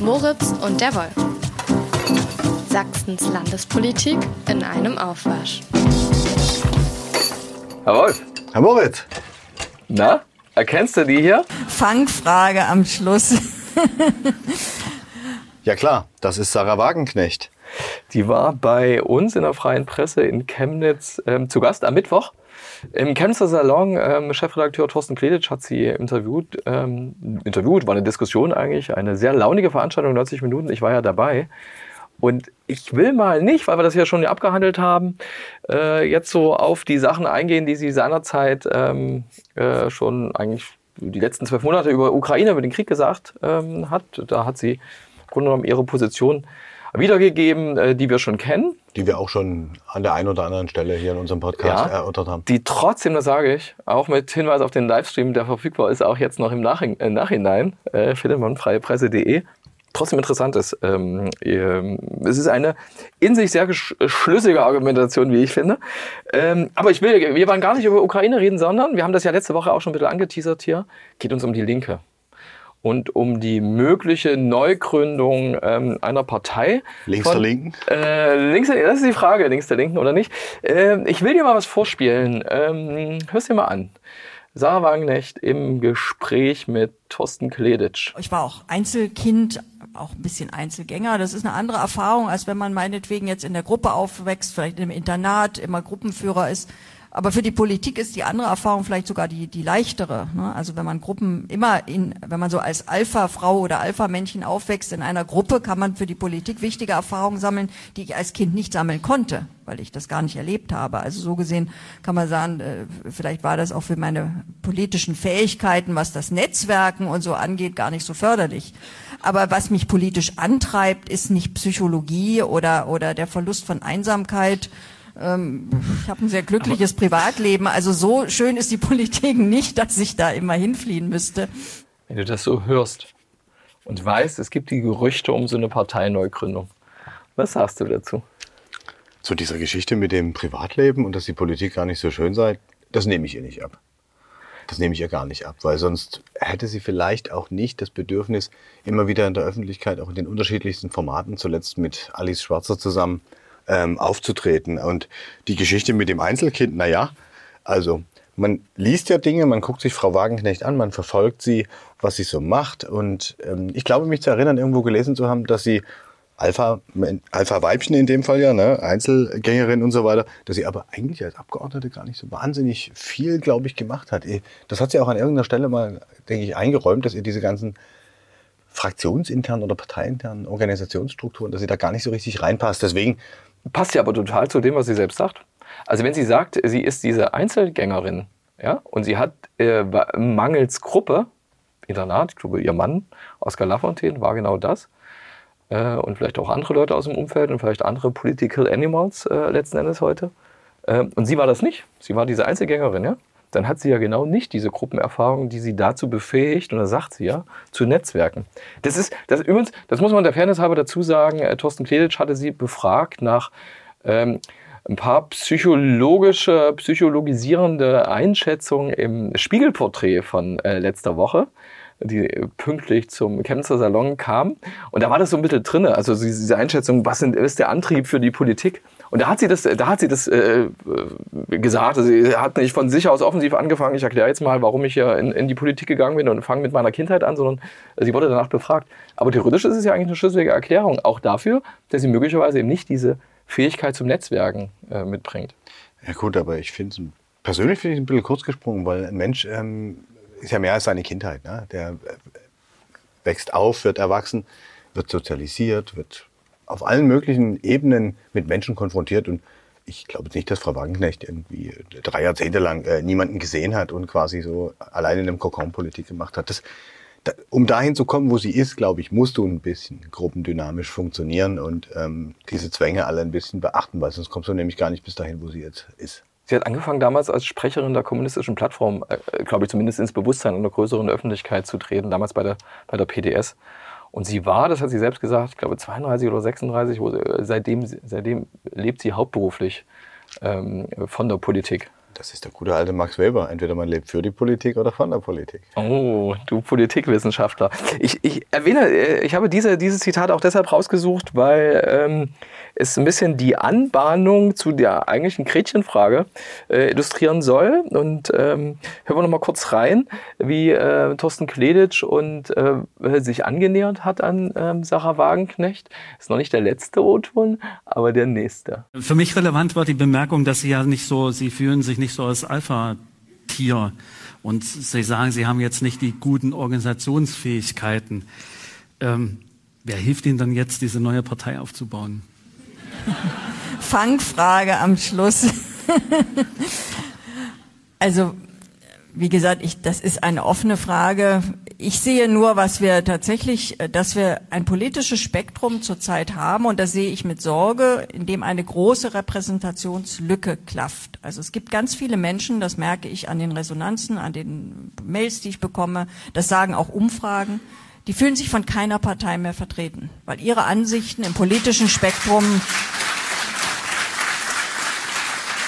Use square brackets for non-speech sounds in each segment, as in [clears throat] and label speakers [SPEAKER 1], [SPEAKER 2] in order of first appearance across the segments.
[SPEAKER 1] Moritz und der Wolf. Sachsens Landespolitik in einem Aufwasch.
[SPEAKER 2] Herr Wolf.
[SPEAKER 3] Herr Moritz.
[SPEAKER 2] Na, erkennst du die hier?
[SPEAKER 4] Fangfrage am Schluss. [laughs]
[SPEAKER 3] ja klar, das ist Sarah Wagenknecht.
[SPEAKER 2] Die war bei uns in der Freien Presse in Chemnitz ähm, zu Gast am Mittwoch. Im Chemnitzer Salon, ähm, Chefredakteur Thorsten Kleditsch hat sie interviewt. Ähm, interviewt, war eine Diskussion eigentlich, eine sehr launige Veranstaltung, 90 Minuten. Ich war ja dabei. Und ich will mal nicht, weil wir das ja schon abgehandelt haben, äh, jetzt so auf die Sachen eingehen, die sie seinerzeit ähm, äh, schon eigentlich die letzten zwölf Monate über Ukraine, über den Krieg gesagt ähm, hat. Da hat sie im Grunde genommen ihre Position wiedergegeben, äh, die wir schon kennen.
[SPEAKER 3] Die wir auch schon an der einen oder anderen Stelle hier in unserem Podcast ja, erörtert haben.
[SPEAKER 2] Die trotzdem, das sage ich, auch mit Hinweis auf den Livestream, der verfügbar ist, auch jetzt noch im Nachhinein, äh, Nachhinein äh, findet man freiepresse.de, trotzdem interessant ist. Ähm, es ist eine in sich sehr schlüssige Argumentation, wie ich finde. Ähm, aber ich will, wir wollen gar nicht über Ukraine reden, sondern wir haben das ja letzte Woche auch schon ein bisschen angeteasert hier. Geht uns um die Linke und um die mögliche Neugründung ähm, einer Partei.
[SPEAKER 3] Links von, der Linken?
[SPEAKER 2] Äh, links, das ist die Frage, links der Linken oder nicht. Äh, ich will dir mal was vorspielen. Ähm, hör's dir mal an. Sarah Wagenknecht im Gespräch mit Thorsten Kleditsch.
[SPEAKER 4] Ich war auch Einzelkind, auch ein bisschen Einzelgänger. Das ist eine andere Erfahrung, als wenn man meinetwegen jetzt in der Gruppe aufwächst, vielleicht im Internat, immer Gruppenführer ist. Aber für die Politik ist die andere Erfahrung vielleicht sogar die, die leichtere. Ne? Also wenn man Gruppen immer in, wenn man so als Alpha-Frau oder Alpha-Männchen aufwächst in einer Gruppe, kann man für die Politik wichtige Erfahrungen sammeln, die ich als Kind nicht sammeln konnte, weil ich das gar nicht erlebt habe. Also so gesehen kann man sagen, äh, vielleicht war das auch für meine politischen Fähigkeiten, was das Netzwerken und so angeht, gar nicht so förderlich. Aber was mich politisch antreibt, ist nicht Psychologie oder, oder der Verlust von Einsamkeit, ähm, ich habe ein sehr glückliches Privatleben. Also so schön ist die Politik nicht, dass ich da immer hinfliehen müsste.
[SPEAKER 2] Wenn du das so hörst und weißt, es gibt die Gerüchte um so eine Parteineugründung, was sagst du dazu?
[SPEAKER 3] Zu dieser Geschichte mit dem Privatleben und dass die Politik gar nicht so schön sei, das nehme ich ihr nicht ab. Das nehme ich ihr gar nicht ab, weil sonst hätte sie vielleicht auch nicht das Bedürfnis, immer wieder in der Öffentlichkeit, auch in den unterschiedlichsten Formaten, zuletzt mit Alice Schwarzer zusammen, ähm, aufzutreten. Und die Geschichte mit dem Einzelkind, naja, also man liest ja Dinge, man guckt sich Frau Wagenknecht an, man verfolgt sie, was sie so macht. Und ähm, ich glaube, mich zu erinnern, irgendwo gelesen zu haben, dass sie Alpha, Alpha Weibchen in dem Fall ja, ne, Einzelgängerin und so weiter, dass sie aber eigentlich als Abgeordnete gar nicht so wahnsinnig viel, glaube ich, gemacht hat. Das hat sie auch an irgendeiner Stelle mal, denke ich, eingeräumt, dass ihr diese ganzen fraktionsinternen oder parteiinternen Organisationsstrukturen, dass sie da gar nicht so richtig reinpasst. Deswegen
[SPEAKER 2] Passt ja aber total zu dem, was sie selbst sagt. Also wenn sie sagt, sie ist diese Einzelgängerin, ja, und sie hat äh, mangels Gruppe, Internat, ich glaube, ihr Mann, Oskar Lafontaine, war genau das. Äh, und vielleicht auch andere Leute aus dem Umfeld und vielleicht andere Political Animals äh, letzten Endes heute. Äh, und sie war das nicht. Sie war diese Einzelgängerin, ja dann hat sie ja genau nicht diese Gruppenerfahrung, die sie dazu befähigt, da sagt sie ja, zu Netzwerken. Das ist, das übrigens, das muss man der Fairness halber dazu sagen, äh, Thorsten Kleditsch hatte sie befragt nach ähm, ein paar psychologische, psychologisierende Einschätzungen im Spiegelporträt von äh, letzter Woche die pünktlich zum Chemnitzer Salon kam. Und da war das so ein bisschen drin, also diese Einschätzung, was ist der Antrieb für die Politik? Und da hat sie das, da hat sie das äh, gesagt. Also sie hat nicht von sich aus offensiv angefangen. Ich erkläre jetzt mal, warum ich ja in, in die Politik gegangen bin und fange mit meiner Kindheit an, sondern sie wurde danach befragt. Aber theoretisch ist es ja eigentlich eine schlüsselige Erklärung, auch dafür, dass sie möglicherweise eben nicht diese Fähigkeit zum Netzwerken äh, mitbringt.
[SPEAKER 3] Ja gut, aber ich finde es persönlich finde ich ein bisschen kurz gesprungen, weil ein Mensch ähm, ist ja mehr als seine Kindheit. Ne? Der äh, wächst auf, wird erwachsen, wird sozialisiert, wird auf allen möglichen Ebenen mit Menschen konfrontiert und ich glaube nicht, dass Frau Wagenknecht irgendwie drei Jahrzehnte lang äh, niemanden gesehen hat und quasi so alleine in einem Kokon Politik gemacht hat. Das, da, um dahin zu kommen, wo sie ist, glaube ich, musst du ein bisschen gruppendynamisch funktionieren und ähm, diese Zwänge alle ein bisschen beachten, weil sonst kommst du nämlich gar nicht bis dahin, wo sie jetzt ist.
[SPEAKER 2] Sie hat angefangen damals als Sprecherin der kommunistischen Plattform, äh, glaube ich, zumindest ins Bewusstsein einer größeren Öffentlichkeit zu treten, damals bei der, bei der PDS. Und sie war, das hat sie selbst gesagt, ich glaube 32 oder 36, wo sie, seitdem, seitdem lebt sie hauptberuflich ähm, von der Politik.
[SPEAKER 3] Das ist der gute alte Max Weber. Entweder man lebt für die Politik oder von der Politik.
[SPEAKER 2] Oh, du Politikwissenschaftler. Ich, ich erwähne, äh, ich habe diese, dieses Zitat auch deshalb rausgesucht, weil ähm, es ein bisschen die Anbahnung zu der eigentlichen Gretchenfrage äh, illustrieren soll. Und ähm, hören wir noch mal kurz rein, wie äh, Thorsten Kleditsch und äh, sich angenähert hat an ähm, Sarah Wagenknecht. Ist noch nicht der letzte O-Ton, aber der nächste.
[SPEAKER 5] Für mich relevant war die Bemerkung, dass sie ja nicht so, sie fühlen sich nicht so als Alpha-Tier. Und Sie sagen, Sie haben jetzt nicht die guten Organisationsfähigkeiten. Ähm, wer hilft Ihnen dann jetzt, diese neue Partei aufzubauen?
[SPEAKER 4] Fangfrage am Schluss. [laughs] also, wie gesagt, ich, das ist eine offene Frage. Ich sehe nur, was wir tatsächlich, dass wir ein politisches Spektrum zurzeit haben und das sehe ich mit Sorge, in dem eine große Repräsentationslücke klafft. Also es gibt ganz viele Menschen, das merke ich an den Resonanzen, an den Mails, die ich bekomme, das sagen auch Umfragen, die fühlen sich von keiner Partei mehr vertreten, weil ihre Ansichten im politischen Spektrum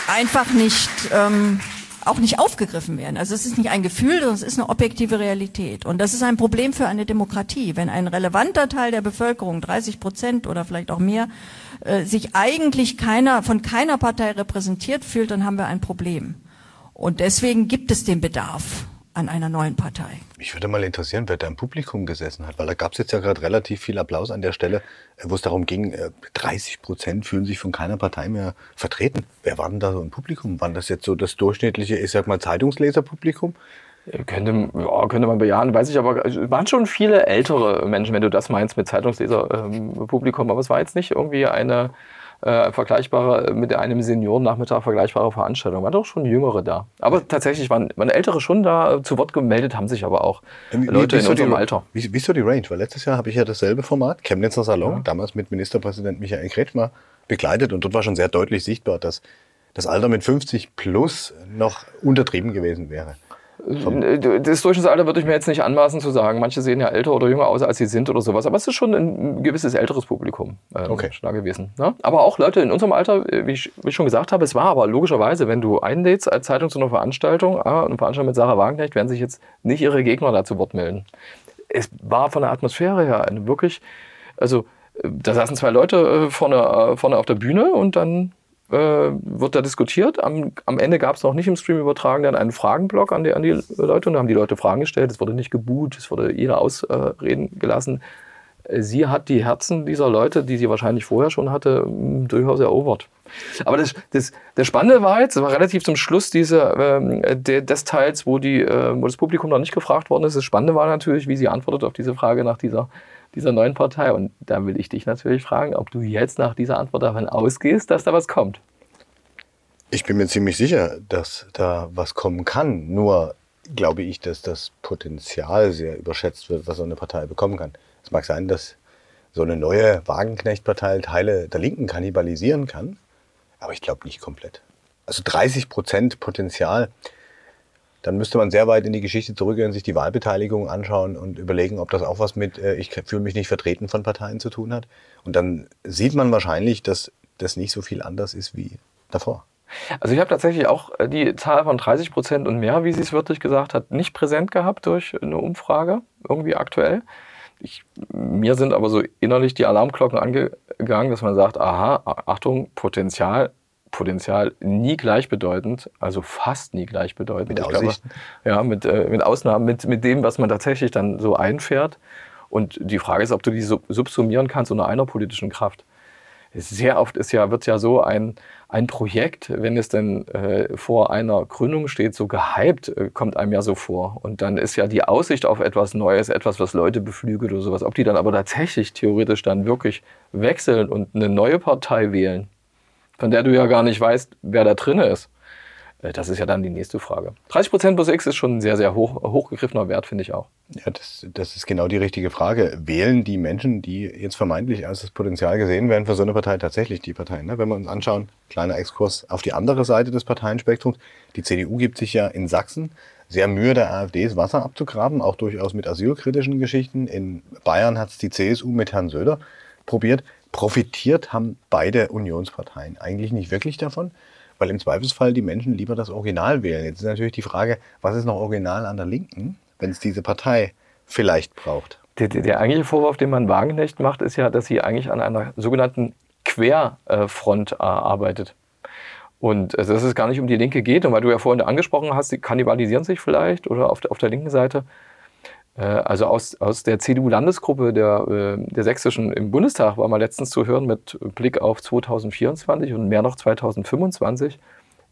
[SPEAKER 4] einfach nicht ähm, auch nicht aufgegriffen werden. Also es ist nicht ein Gefühl, sondern es ist eine objektive Realität. Und das ist ein Problem für eine Demokratie. Wenn ein relevanter Teil der Bevölkerung, 30 Prozent oder vielleicht auch mehr, äh, sich eigentlich keiner, von keiner Partei repräsentiert fühlt, dann haben wir ein Problem. Und deswegen gibt es den Bedarf an einer neuen Partei.
[SPEAKER 3] Mich würde mal interessieren, wer da im Publikum gesessen hat, weil da gab es jetzt ja gerade relativ viel Applaus an der Stelle, äh, wo es darum ging, 30 äh, Prozent fühlen sich von keiner Partei mehr vertreten. Wer war denn da so im Publikum? War das jetzt so das durchschnittliche, ich sag mal, Zeitungsleserpublikum?
[SPEAKER 2] Könnte, ja, könnte man bejahen, weiß ich, aber es waren schon viele ältere Menschen, wenn du das meinst mit Zeitungsleserpublikum, aber es war jetzt nicht irgendwie eine äh, vergleichbare, mit einem Seniorennachmittag vergleichbare Veranstaltung. Waren doch schon Jüngere da. Aber tatsächlich waren, waren Ältere schon da zu Wort gemeldet, haben sich aber auch wie, Leute in unserem
[SPEAKER 3] die,
[SPEAKER 2] Alter.
[SPEAKER 3] Wie, wie ist so die Range? Weil letztes Jahr habe ich ja dasselbe Format, Chemnitzer Salon, ja. damals mit Ministerpräsident Michael Kretschmer begleitet und dort war schon sehr deutlich sichtbar, dass das Alter mit 50 plus noch untertrieben gewesen wäre.
[SPEAKER 2] Das Durchschnittsalter würde ich mir jetzt nicht anmaßen zu sagen. Manche sehen ja älter oder jünger aus, als sie sind oder sowas. Aber es ist schon ein gewisses älteres Publikum äh, okay. da gewesen. Ne? Aber auch Leute in unserem Alter, äh, wie ich, wie ich, schon gesagt habe, es war aber logischerweise, wenn du einlädst als Zeitung zu einer Veranstaltung, ah, eine Veranstaltung mit Sarah Wagenknecht, werden sich jetzt nicht ihre Gegner da zu Wort melden. Es war von der Atmosphäre her eine wirklich, also äh, da saßen zwei Leute äh, vorne, vorne auf der Bühne und dann äh, wird da diskutiert. Am, am Ende gab es noch nicht im Stream übertragen dann einen Fragenblock an die, an die Leute und da haben die Leute Fragen gestellt. Es wurde nicht geboot, es wurde jeder ausreden gelassen. Sie hat die Herzen dieser Leute, die sie wahrscheinlich vorher schon hatte, durchaus erobert. Aber das, das, das Spannende war jetzt, war relativ zum Schluss diese, äh, des Teils, wo, die, äh, wo das Publikum noch nicht gefragt worden ist. Das Spannende war natürlich, wie sie antwortet auf diese Frage nach dieser dieser neuen Partei. Und da will ich dich natürlich fragen, ob du jetzt nach dieser Antwort davon ausgehst, dass da was kommt.
[SPEAKER 3] Ich bin mir ziemlich sicher, dass da was kommen kann. Nur glaube ich, dass das Potenzial sehr überschätzt wird, was so eine Partei bekommen kann. Es mag sein, dass so eine neue Wagenknecht-Partei Teile der Linken kannibalisieren kann, aber ich glaube nicht komplett. Also 30 Prozent Potenzial dann müsste man sehr weit in die Geschichte zurückgehen, sich die Wahlbeteiligung anschauen und überlegen, ob das auch was mit äh, ich fühle mich nicht vertreten von Parteien zu tun hat. Und dann sieht man wahrscheinlich, dass das nicht so viel anders ist wie davor.
[SPEAKER 2] Also ich habe tatsächlich auch äh, die Zahl von 30 Prozent und mehr, wie sie es wirklich gesagt hat, nicht präsent gehabt durch eine Umfrage, irgendwie aktuell. Ich, mir sind aber so innerlich die Alarmglocken angegangen, dass man sagt, aha, Achtung, Potenzial Potenzial nie gleichbedeutend, also fast nie gleichbedeutend.
[SPEAKER 3] Mit Aussichten?
[SPEAKER 2] Glaube, ja, mit, äh, mit Ausnahmen, mit, mit dem, was man tatsächlich dann so einfährt. Und die Frage ist, ob du die subsumieren kannst unter einer politischen Kraft. Sehr oft ist ja, wird ja so ein, ein Projekt, wenn es denn äh, vor einer Gründung steht, so gehypt, äh, kommt einem ja so vor. Und dann ist ja die Aussicht auf etwas Neues, etwas, was Leute beflügelt oder sowas. Ob die dann aber tatsächlich theoretisch dann wirklich wechseln und eine neue Partei wählen, von der du ja gar nicht weißt, wer da drin ist. Äh, das ist ja dann die nächste Frage. 30% plus X ist schon ein sehr, sehr hoch, hochgegriffener Wert, finde ich auch.
[SPEAKER 3] Ja, das, das ist genau die richtige Frage. Wählen die Menschen, die jetzt vermeintlich als das Potenzial gesehen werden für so eine Partei, tatsächlich die Partei? Ne? Wenn wir uns anschauen, kleiner Exkurs auf die andere Seite des Parteienspektrums. Die CDU gibt sich ja in Sachsen sehr Mühe, der AfD das Wasser abzugraben, auch durchaus mit asylkritischen Geschichten. In Bayern hat es die CSU mit Herrn Söder probiert profitiert haben beide Unionsparteien eigentlich nicht wirklich davon, weil im Zweifelsfall die Menschen lieber das Original wählen. Jetzt ist natürlich die Frage, was ist noch original an der Linken, wenn es diese Partei vielleicht braucht?
[SPEAKER 2] Der, der, der eigentliche Vorwurf, den man Wagenknecht macht, ist ja, dass sie eigentlich an einer sogenannten Querfront äh, arbeitet. Und äh, dass es gar nicht um die Linke geht. Und weil du ja vorhin angesprochen hast, die kannibalisieren sich vielleicht oder auf der, auf der linken Seite. Äh, also aus, aus der CDU-Landesgruppe der, äh, der Sächsischen im Bundestag war mal letztens zu hören mit Blick auf 2024 und mehr noch 2025.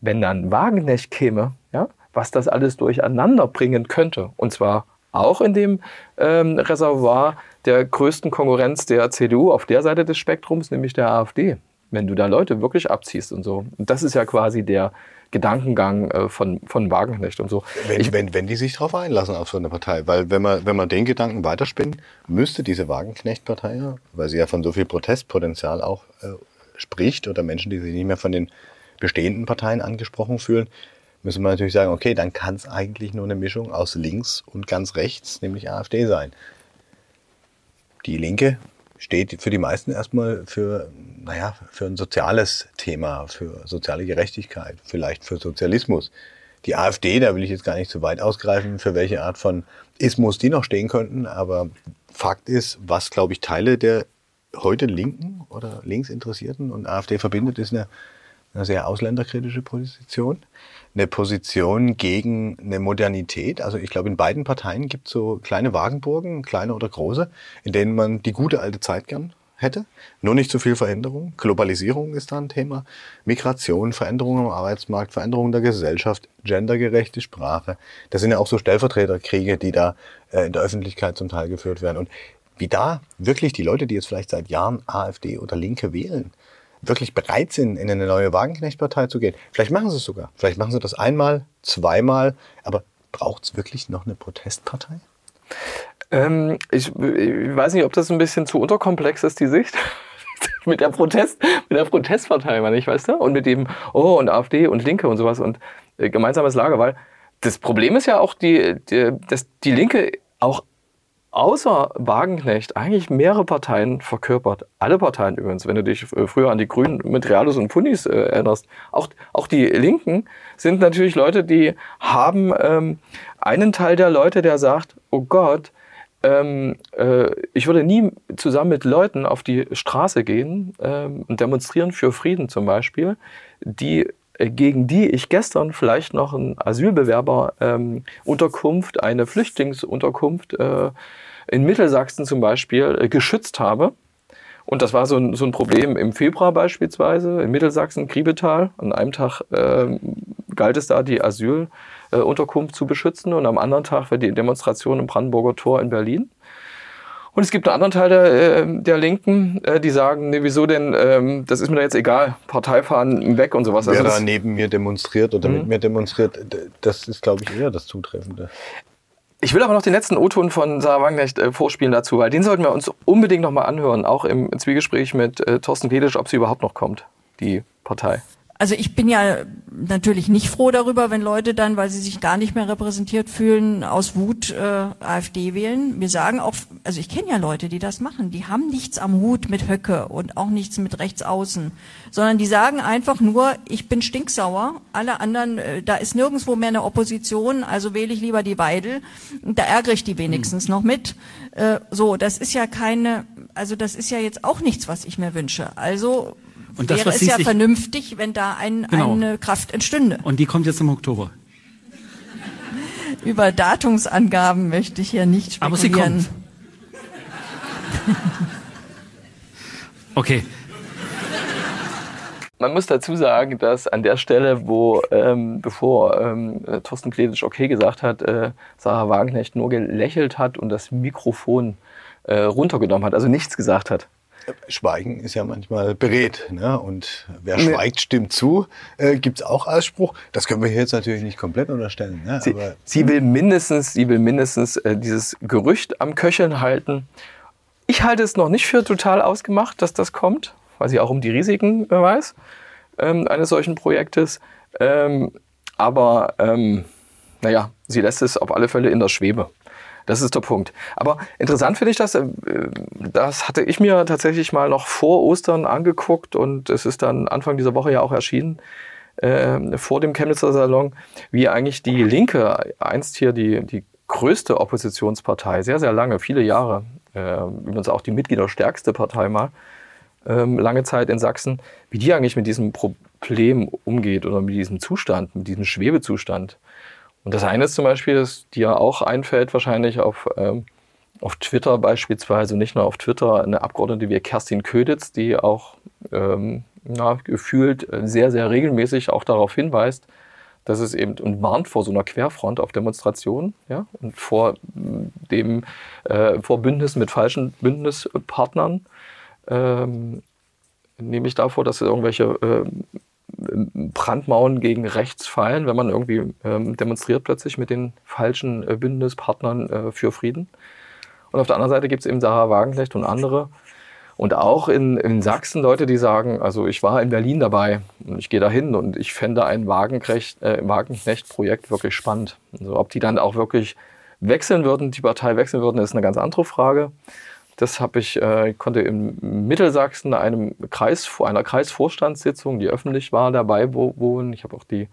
[SPEAKER 2] Wenn dann Wagenknecht käme, ja, was das alles durcheinander bringen könnte. Und zwar auch in dem ähm, Reservoir der größten Konkurrenz der CDU auf der Seite des Spektrums, nämlich der AfD. Wenn du da Leute wirklich abziehst und so. Und das ist ja quasi der Gedankengang äh, von, von Wagenknecht und so.
[SPEAKER 3] Wenn, ich, wenn, wenn die sich darauf einlassen auf so eine Partei. Weil wenn man, wenn man den Gedanken weiterspinnen, müsste diese Wagenknecht-Partei ja, weil sie ja von so viel Protestpotenzial auch äh, spricht oder Menschen, die sich nicht mehr von den bestehenden Parteien angesprochen fühlen, müssen wir natürlich sagen, okay, dann kann es eigentlich nur eine Mischung aus links und ganz rechts, nämlich AfD sein. Die Linke steht für die meisten erstmal für, naja, für ein soziales Thema, für soziale Gerechtigkeit, vielleicht für Sozialismus. Die AfD, da will ich jetzt gar nicht zu weit ausgreifen, für welche Art von Ismus die noch stehen könnten, aber Fakt ist, was, glaube ich, Teile der heute Linken oder Linksinteressierten und AfD verbindet, ist eine, eine sehr ausländerkritische Position eine Position gegen eine Modernität. Also ich glaube, in beiden Parteien gibt es so kleine Wagenburgen, kleine oder große, in denen man die gute alte Zeit gern hätte. Nur nicht zu viel Veränderung. Globalisierung ist da ein Thema. Migration, Veränderungen am Arbeitsmarkt, Veränderungen der Gesellschaft, gendergerechte Sprache. Das sind ja auch so Stellvertreterkriege, die da äh, in der Öffentlichkeit zum Teil geführt werden. Und wie da wirklich die Leute, die jetzt vielleicht seit Jahren AfD oder Linke wählen, wirklich bereit sind, in eine neue Wagenknechtpartei zu gehen. Vielleicht machen sie es sogar. Vielleicht machen sie das einmal, zweimal. Aber braucht es wirklich noch eine Protestpartei?
[SPEAKER 2] Ähm, ich, ich, weiß nicht, ob das ein bisschen zu unterkomplex ist, die Sicht. [laughs] mit der Protest, mit der Protestpartei, meine ich, weißt du? Und mit dem, oh, und AfD und Linke und sowas und äh, gemeinsames Lager, weil das Problem ist ja auch, die, die, dass die Linke auch außer Wagenknecht eigentlich mehrere Parteien verkörpert. Alle Parteien übrigens, wenn du dich äh, früher an die Grünen mit Realos und Punis äh, erinnerst. Auch, auch die Linken sind natürlich Leute, die haben ähm, einen Teil der Leute, der sagt, oh Gott, ähm, äh, ich würde nie zusammen mit Leuten auf die Straße gehen ähm, und demonstrieren für Frieden zum Beispiel, die gegen die ich gestern vielleicht noch eine Asylbewerberunterkunft, ähm, eine Flüchtlingsunterkunft äh, in Mittelsachsen zum Beispiel äh, geschützt habe. Und das war so ein, so ein Problem im Februar beispielsweise in Mittelsachsen, Griebetal. An einem Tag äh, galt es da, die Asylunterkunft äh, zu beschützen und am anderen Tag war die Demonstration im Brandenburger Tor in Berlin. Und es gibt einen anderen Teil der, äh, der Linken, äh, die sagen, nee, wieso denn, ähm, das ist mir da jetzt egal, Parteifahren weg und sowas.
[SPEAKER 3] Wer
[SPEAKER 2] also
[SPEAKER 3] da neben mir demonstriert oder mhm. mit mir demonstriert, das ist, glaube ich, eher das Zutreffende.
[SPEAKER 2] Ich will aber noch den letzten O-Ton von Sarah Wagenknecht äh, vorspielen dazu, weil den sollten wir uns unbedingt nochmal anhören, auch im Zwiegespräch mit äh, Thorsten Kedisch, ob sie überhaupt noch kommt, die Partei.
[SPEAKER 4] Also ich bin ja natürlich nicht froh darüber, wenn Leute dann, weil sie sich gar nicht mehr repräsentiert fühlen, aus Wut äh, AfD wählen. Wir sagen auch, also ich kenne ja Leute, die das machen. Die haben nichts am Hut mit Höcke und auch nichts mit Rechtsaußen, sondern die sagen einfach nur, ich bin stinksauer. Alle anderen, äh, da ist nirgendwo mehr eine Opposition, also wähle ich lieber die Weidel. Da ärgere ich die wenigstens noch mit. Äh, so, das ist ja keine, also das ist ja jetzt auch nichts, was ich mir wünsche. Also und das, wäre es ja vernünftig, wenn da ein, genau. eine Kraft entstünde.
[SPEAKER 5] Und die kommt jetzt im Oktober.
[SPEAKER 4] Über Datumsangaben möchte ich hier nicht spekulieren. Aber sie kommt. [laughs]
[SPEAKER 5] okay.
[SPEAKER 2] Man muss dazu sagen, dass an der Stelle, wo, ähm, bevor ähm, Thorsten Kleditsch okay gesagt hat, äh, Sarah Wagenknecht nur gelächelt hat und das Mikrofon äh, runtergenommen hat, also nichts gesagt hat.
[SPEAKER 3] Schweigen ist ja manchmal berät. Ne? Und wer nee. schweigt, stimmt zu. Äh, Gibt es auch Ausspruch. Das können wir hier jetzt natürlich nicht komplett unterstellen. Ne?
[SPEAKER 2] Sie, sie, will mindestens, sie will mindestens äh, dieses Gerücht am Köcheln halten. Ich halte es noch nicht für total ausgemacht, dass das kommt, weil sie auch um die Risiken weiß ähm, eines solchen Projektes. Ähm, aber ähm, naja, sie lässt es auf alle Fälle in der Schwebe. Das ist der Punkt. Aber interessant finde ich das, äh, das hatte ich mir tatsächlich mal noch vor Ostern angeguckt und es ist dann Anfang dieser Woche ja auch erschienen. äh, vor dem Chemnitzer Salon, wie eigentlich die Linke, einst hier die, die größte Oppositionspartei, sehr, sehr lange, viele Jahre, äh, übrigens auch die mitgliederstärkste Partei mal, ähm, lange Zeit in Sachsen, wie die eigentlich mit diesem Problem umgeht oder mit diesem Zustand, mit diesem Schwebezustand. Und das eine ist zum Beispiel, das dir auch einfällt wahrscheinlich auf, ähm, auf Twitter beispielsweise, nicht nur auf Twitter, eine Abgeordnete wie Kerstin Köditz, die auch ähm, na, gefühlt sehr, sehr regelmäßig auch darauf hinweist, dass es eben und warnt vor so einer Querfront auf Demonstrationen ja, und vor dem äh, vor Bündnissen mit falschen Bündnispartnern, ähm, nämlich davor, dass irgendwelche äh, Brandmauern gegen rechts fallen, wenn man irgendwie ähm, demonstriert plötzlich mit den falschen äh, Bündnispartnern äh, für Frieden. Und auf der anderen Seite gibt es eben Sarah Wagenknecht und andere, und auch in, in Sachsen Leute, die sagen, also ich war in Berlin dabei und ich gehe da hin und ich fände ein äh, Wagenknecht-Projekt wirklich spannend. Also ob die dann auch wirklich wechseln würden, die Partei wechseln würden, ist eine ganz andere Frage. Das habe ich, äh, konnte in Mittelsachsen einem Kreis, einer Kreisvorstandssitzung, die öffentlich war, dabei wohnen. Ich habe auch die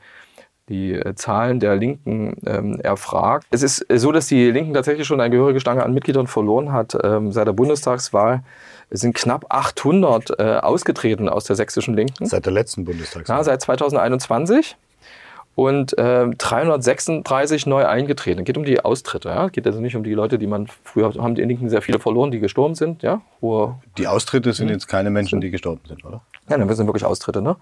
[SPEAKER 2] die äh, Zahlen der Linken ähm, erfragt. Es ist so, dass die Linken tatsächlich schon eine gehörige Stange an Mitgliedern verloren hat. Ähm, seit der Bundestagswahl sind knapp 800 äh, ausgetreten aus der sächsischen Linken.
[SPEAKER 3] Seit der letzten Bundestagswahl?
[SPEAKER 2] Ja, seit 2021 und äh, 336 neu eingetreten. Es geht um die Austritte. Ja? Es geht also nicht um die Leute, die man früher haben die Linken sehr viele verloren, die gestorben sind. Ja?
[SPEAKER 3] Wo, die Austritte sind hm? jetzt keine Menschen, die gestorben sind, oder?
[SPEAKER 2] Ja, dann sind wirklich Austritte. Ne?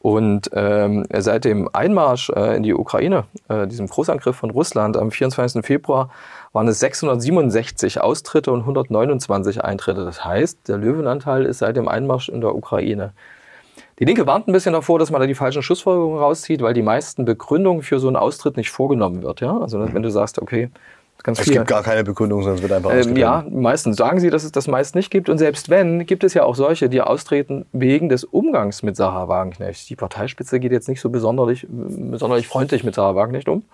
[SPEAKER 2] Und ähm, seit dem Einmarsch äh, in die Ukraine, äh, diesem Großangriff von Russland am 24. Februar, waren es 667 Austritte und 129 Eintritte. Das heißt, der Löwenanteil ist seit dem Einmarsch in der Ukraine. Die Linke warnt ein bisschen davor, dass man da die falschen Schlussfolgerungen rauszieht, weil die meisten Begründungen für so einen Austritt nicht vorgenommen wird. Ja? Also wenn du sagst, okay,
[SPEAKER 3] Ganz es gibt gar keine Begründung, sondern es wird einfach
[SPEAKER 2] ähm, Ja, meistens sagen sie, dass es das meist nicht gibt. Und selbst wenn, gibt es ja auch solche, die austreten wegen des Umgangs mit Sarah Wagenknecht. Die Parteispitze geht jetzt nicht so besonders, besonders freundlich mit Sarah Wagenknecht um.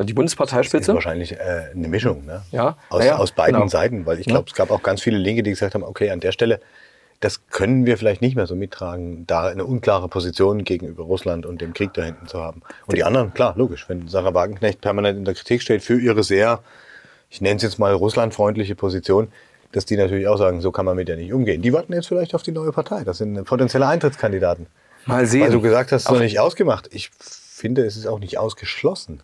[SPEAKER 2] Die Bundesparteispitze. Das ist
[SPEAKER 3] wahrscheinlich äh, eine Mischung, ne?
[SPEAKER 2] Ja.
[SPEAKER 3] Aus,
[SPEAKER 2] ja,
[SPEAKER 3] aus beiden genau. Seiten, weil ich glaube, ja. es gab auch ganz viele Linke, die gesagt haben, okay, an der Stelle das können wir vielleicht nicht mehr so mittragen, da eine unklare Position gegenüber Russland und dem Krieg da hinten zu haben. Und die anderen, klar, logisch, wenn Sarah Wagenknecht permanent in der Kritik steht für ihre sehr, ich nenne es jetzt mal russlandfreundliche Position, dass die natürlich auch sagen, so kann man mit der nicht umgehen. Die warten jetzt vielleicht auf die neue Partei. Das sind potenzielle Eintrittskandidaten.
[SPEAKER 2] Mal sehen.
[SPEAKER 3] Weil du gesagt hast, es ist noch nicht ausgemacht. Ich finde, es ist auch nicht ausgeschlossen.